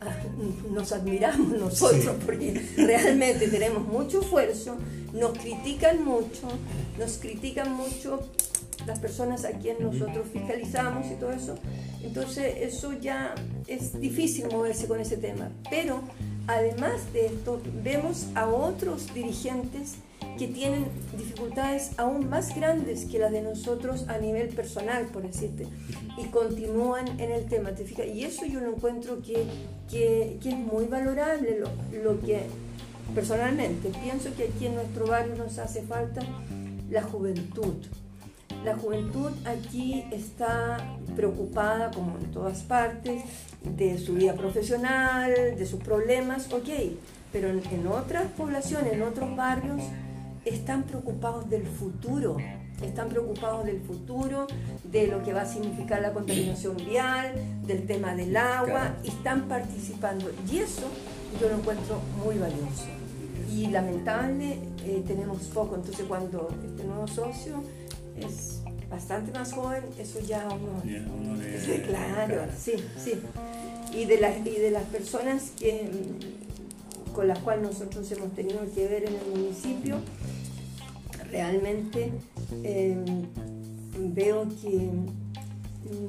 <laughs> nos admiramos <laughs> nosotros porque realmente tenemos mucho esfuerzo, nos critican mucho, nos critican mucho las personas a quien nosotros fiscalizamos y todo eso. Entonces eso ya es difícil moverse con ese tema. Pero además de esto, vemos a otros dirigentes que tienen dificultades aún más grandes que las de nosotros a nivel personal, por decirte, y continúan en el tema. Y eso yo lo encuentro que, que, que es muy valorable, lo, lo, que personalmente pienso que aquí en nuestro barrio nos hace falta la juventud. La juventud aquí está preocupada, como en todas partes, de su vida profesional, de sus problemas, ok, pero en, en otras poblaciones, en otros barrios, están preocupados del futuro, están preocupados del futuro, de lo que va a significar la contaminación vial, del tema del agua, y están participando. Y eso yo lo encuentro muy valioso. Y lamentable, eh, tenemos poco, entonces cuando este nuevo socio es bastante más joven, eso ya uno... <laughs> claro, sí, sí. Y de, las, y de las personas que, con las cuales nosotros hemos tenido que ver en el municipio, realmente em, veo que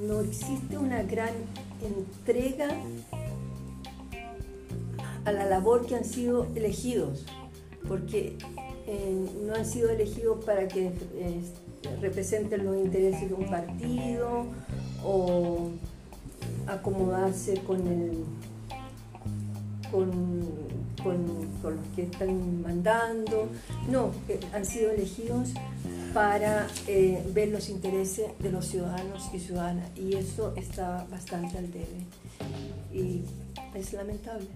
no existe una gran entrega a la labor que han sido elegidos, porque no han sido elegidos para que representen los intereses de un partido o acomodarse con el con, los que están mandando. No, han sido elegidos para eh, ver los intereses de los ciudadanos y ciudadanas y eso está bastante al debe y es lamentable.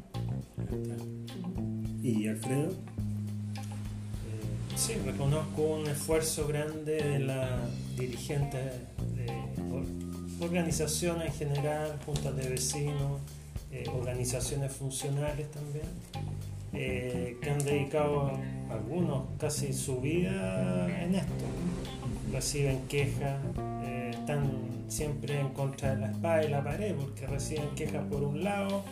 ¿Y Alfredo? Eh, sí, reconozco un esfuerzo grande de la dirigente de organizaciones en general, juntas de vecinos, eh, organizaciones funcionales también, eh, que han dedicado algunos casi su vida en esto. Reciben quejas, eh, están siempre en contra de la espada y la pared porque reciben quejas por un lado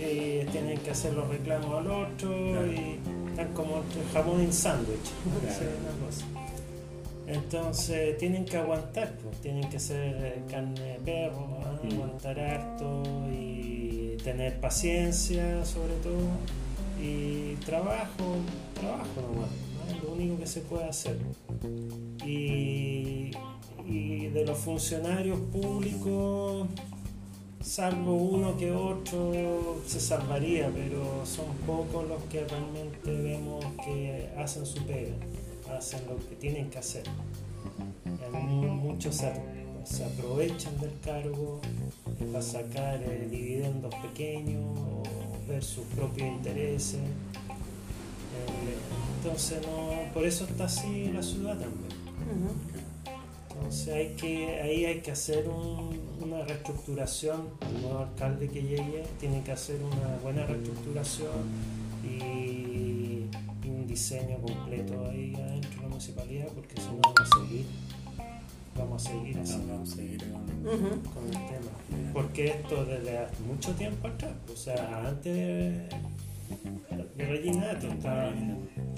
y tienen que hacer los reclamos al otro y están como jamón en sándwich. Entonces tienen que aguantar, pues, tienen que ser carne de perro, mm. aguantar harto y tener paciencia sobre todo y trabajo, trabajo nomás, es lo único que se puede hacer. Y, y de los funcionarios públicos, salvo uno que otro, se salvaría, pero son pocos los que realmente vemos que hacen su pega hacen lo que tienen que hacer. muchos se, aprovechan del cargo para sacar eh, dividendos pequeños o ver sus propios intereses. Eh, entonces, no, por eso está así la ciudad también. Entonces hay que, ahí hay que hacer una reestructuración, el nuevo alcalde que llegue tiene que hacer una buena reestructuración y, un diseño completo ahí adentro de la municipalidad porque si no vamos a seguir vamos a seguir así vamos a seguir con, el tema porque esto desde hace mucho tiempo atrás o sea antes de, de Reginato estaba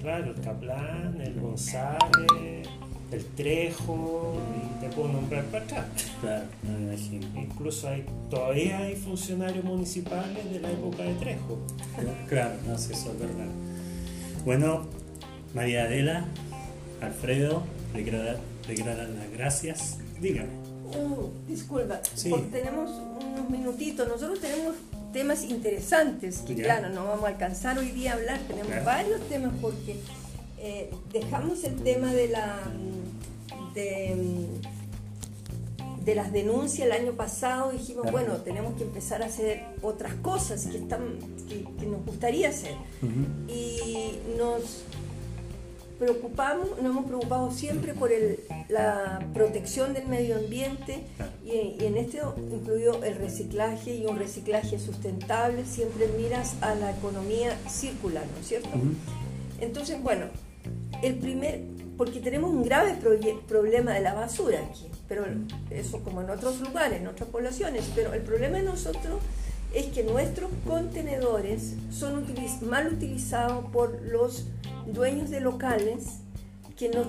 claro el Caplan el González el Trejo y te puedo nombrar para atrás. Claro, no me imagino. Incluso hay, todavía hay funcionarios municipales de la época de Trejo. Claro, no sé, eso es verdad. Bueno, María Adela, Alfredo, le quiero dar, las gracias. Dígame. Uh, disculpa, tenemos unos minutitos. Nosotros tenemos temas interesantes que, claro, no vamos a alcanzar hoy día a hablar. Tenemos varios temas porque eh, dejamos el tema de la de, las denuncias el año pasado dijimos bueno tenemos que empezar a hacer otras cosas que están que, nos gustaría hacer y nos preocupamos nos hemos preocupado siempre por la protección del medio ambiente y, en esto incluido el reciclaje y un reciclaje sustentable siempre miras a la economía circular ¿no es cierto? entonces bueno el primer, porque tenemos un grave problema de la basura aquí, pero eso como en otros lugares, en otras poblaciones, pero el problema de nosotros es que nuestros contenedores son mal utilizados por los dueños de locales que no,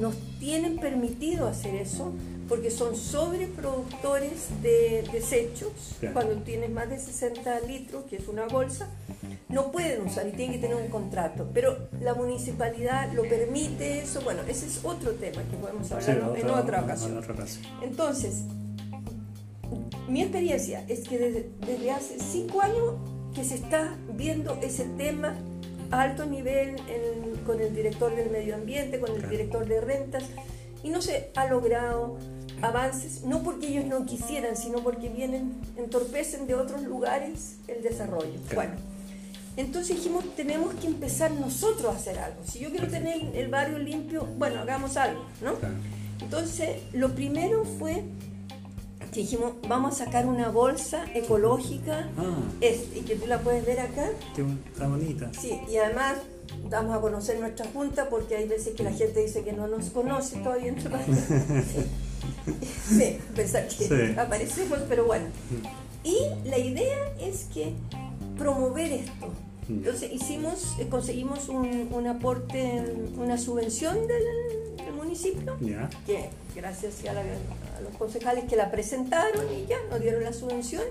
nos tienen permitido hacer eso porque son sobreproductores de desechos. Cuando tienes más de 60 litros, que es una bolsa, no pueden usar y tienen que tener un contrato. Pero la municipalidad lo permite eso. Bueno, ese es otro tema que podemos hablar en, otra ocasión. Entonces, mi experiencia es que desde, hace cinco años que se está viendo ese tema a alto nivel con el director del medio ambiente, con el director de rentas, y no se ha logrado avances, no porque ellos no quisieran, sino porque vienen, entorpecen de otros lugares el desarrollo. Bueno, entonces dijimos, tenemos que empezar nosotros a hacer algo. Si yo quiero tener el barrio limpio, bueno, hagamos algo, ¿no? Entonces, lo primero fue que dijimos, vamos a sacar una bolsa ecológica, ah. este, y que tú la puedes ver acá. Está bonita. Sí, y además damos a conocer nuestra junta porque hay veces que la gente dice que no nos conoce todavía entre <laughs> sí, pensar que aparecemos, pero bueno. Y la idea es que promover esto. Entonces hicimos, eh, conseguimos un, aporte, una subvención del, municipio, que gracias a, los concejales que la presentaron y ya nos dieron la subvención.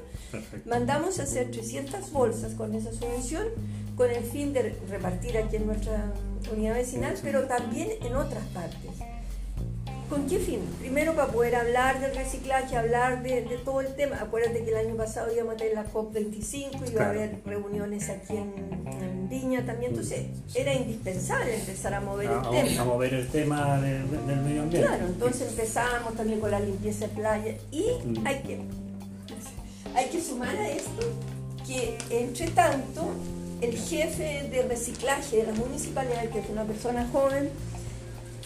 Mandamos a hacer 300 bolsas con esa subvención con el fin de repartir aquí en nuestra unidad vecinal, pero también en otras partes. ¿Con qué fin? Primero para poder hablar del reciclaje, hablar de, todo el tema. Acuérdate que el año pasado íbamos a tener la COP25 y iba a haber reuniones aquí en, Viña también. Entonces era indispensable empezar a mover el tema. A mover el tema del medio ambiente. Claro, entonces empezamos también con la limpieza de playa y mm. hay, que, hay que sumar a esto que entre tanto el jefe de reciclaje de la municipalidad, que es una persona joven,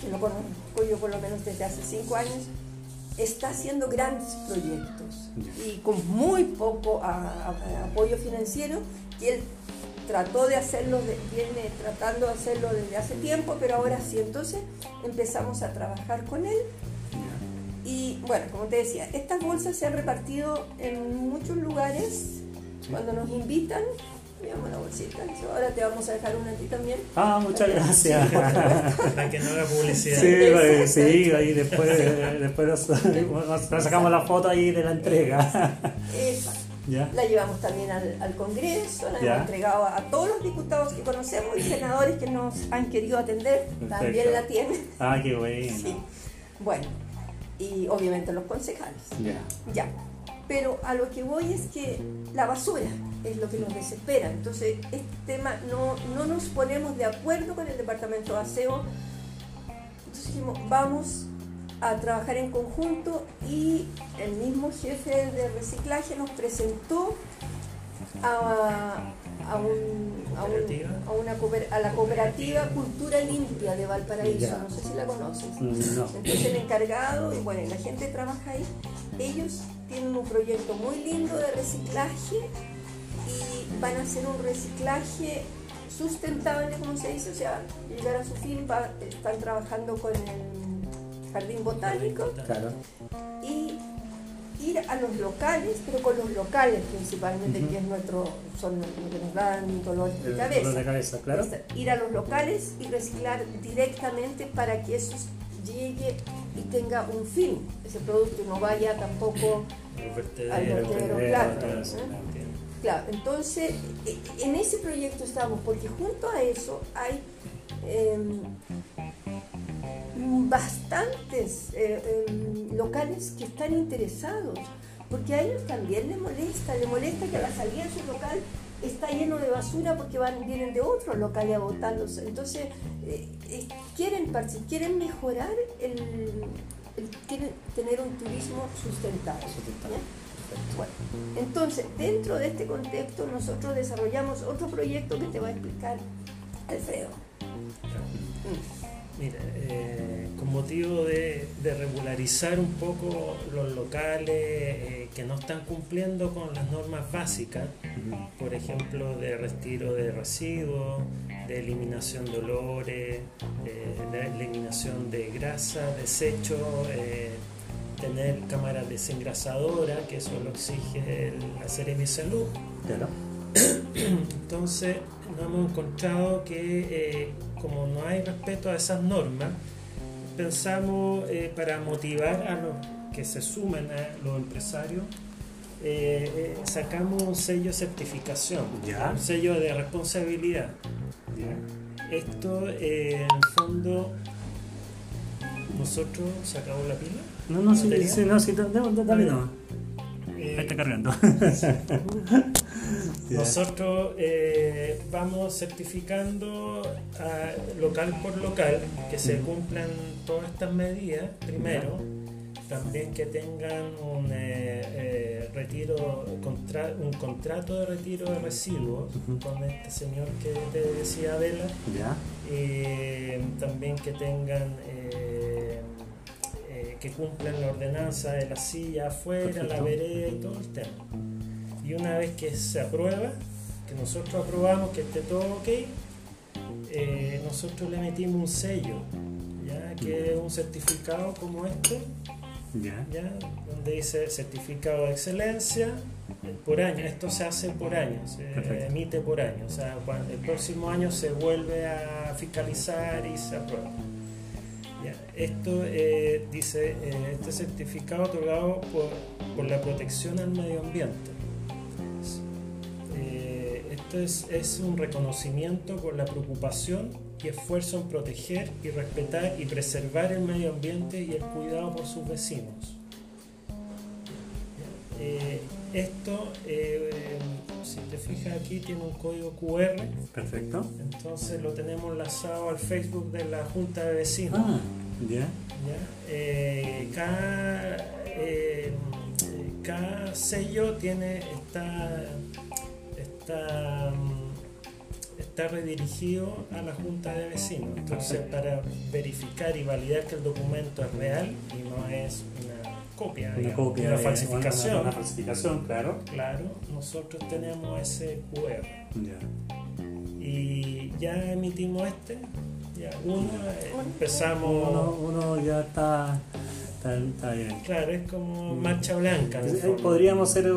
que lo conozco yo por lo menos desde hace cinco años, está haciendo grandes proyectos y con muy poco apoyo financiero y él trató de hacerlo, viene tratando de hacerlo desde hace tiempo, pero ahora sí, entonces empezamos a trabajar con él. Y bueno, como te decía, estas bolsas se han repartido en muchos lugares cuando nos invitan una bolsita. Ahora te vamos a dejar una a ti también. Ah, muchas gracias. <laughs> Para que no haga publicidad. Sí, sí, ahí después, después nos, sacamos la foto ahí de la entrega. Exacto. La llevamos también al, al Congreso, la hemos entregado a, todos los diputados que conocemos y senadores que nos han querido atender, también la tienen. Ah, qué bueno. <laughs> Bueno, y obviamente los concejales. Ya. Ya. Pero a lo que voy es que la basura es lo que nos desespera. Entonces, este tema no, no nos ponemos de acuerdo con el departamento de aseo. Entonces dijimos, vamos a trabajar en conjunto y el mismo jefe de reciclaje nos presentó a, a, un, a, una, a la cooperativa Cultura Limpia de Valparaíso, no sé si la conoces. Entonces el encargado y bueno, la gente trabaja ahí, ellos tienen un proyecto muy lindo de reciclaje y van a hacer un reciclaje sustentable, como se dice, o sea, llegar a su fin, están trabajando con el jardín botánico. Y ir a los locales, pero con los locales principalmente, que es nuestro, son los que nos dan dolor de cabeza. ir a los locales y reciclar directamente para que eso llegue y tenga un fin, ese producto no vaya tampoco al vertedero, claro. Claro, entonces e, en ese proyecto estamos, porque junto a eso hay em, bastantes eh, em, locales que están interesados, porque a ellos también les molesta, les molesta que la salida de su local está lleno de basura porque van, vienen de otro local a botarlos. Entonces, eh, quieren, quieren mejorar el, quieren tener un turismo sustentable. Bueno, entonces, dentro de este contexto, nosotros desarrollamos otro proyecto que te va a explicar Alfredo. Mira, eh, motivo de, regularizar un poco los locales eh, que no están cumpliendo con las normas básicas, por ejemplo, de retiro de residuos, de eliminación de olores, de eliminación de grasa, desechos, eh, tener cámaras desengrasadoras, que eso lo exige la Seremi Salud. <coughs> Entonces, nos hemos encontrado que como no hay respeto a esas normas, pensamos eh, para motivar a los que se sumen a los empresarios, eh, eh, sacamos un sello de certificación, un sello de responsabilidad. Esto, en el fondo, nosotros sacamos la pila. No, no, sí, sí, no, sí, dale, no. Ahí está cargando. <laughs> Nosotros eh, vamos certificando local por local que se cumplan todas estas medidas primero. También que tengan un eh, eh, retiro, un contrato de retiro de residuos con este señor que te decía Vela. también que tengan que cumplan la ordenanza de la silla afuera, la vereda y todo el tema. Y una vez que se aprueba, que nosotros aprobamos que esté todo ok, eh, nosotros le metimos un sello, ya que es un certificado como este, ¿Ya? donde dice certificado de excelencia por año. Esto se hace por año, se emite por año. O sea, el próximo año se vuelve a fiscalizar y se aprueba. Esto eh, dice, eh, este certificado otorgado por, la protección al medio ambiente. Esto es, un reconocimiento por la preocupación y esfuerzo en proteger y respetar y preservar el medio ambiente y el cuidado por sus vecinos. Eh, esto, eh, si te fijas aquí, tiene un código QR. Perfecto. Entonces lo tenemos enlazado al Facebook de la Junta de Vecinos. Ah, ya. Eh, cada, cada, sello tiene está, está, está redirigido a la Junta de Vecinos. Entonces, para verificar y validar que el documento es real y no es una copia, una, copia una falsificación. Una, falsificación, claro. Claro, nosotros tenemos ese QR. Y ya emitimos este, ya uno, empezamos. Uno, ya está, está, bien. Claro, es como mm. marcha blanca. podríamos hacer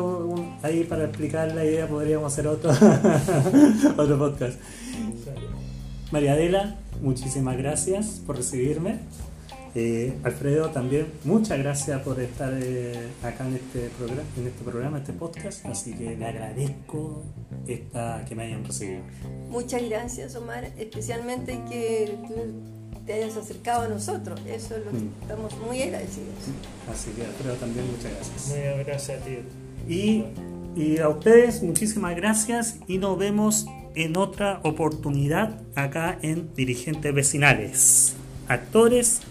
ahí para explicar la idea, podríamos hacer otro, <laughs> otro podcast. María Adela, muchísimas gracias por recibirme. Eh, Alfredo, también muchas gracias por estar eh, acá en este, programa, en este programa, este podcast, así que le agradezco esta, que me hayan recibido. Muchas gracias, Omar, especialmente que tú te hayas acercado a nosotros, eso es lo que mm. estamos muy agradecidos. Así que Alfredo también muchas gracias. Muy gracias a ti. Y, y a ustedes muchísimas gracias y nos vemos en otra oportunidad acá en Dirigentes Vecinales. Actores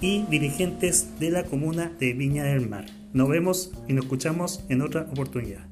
y dirigentes de la comuna de Viña del Mar. Nos vemos y nos escuchamos en otra oportunidad.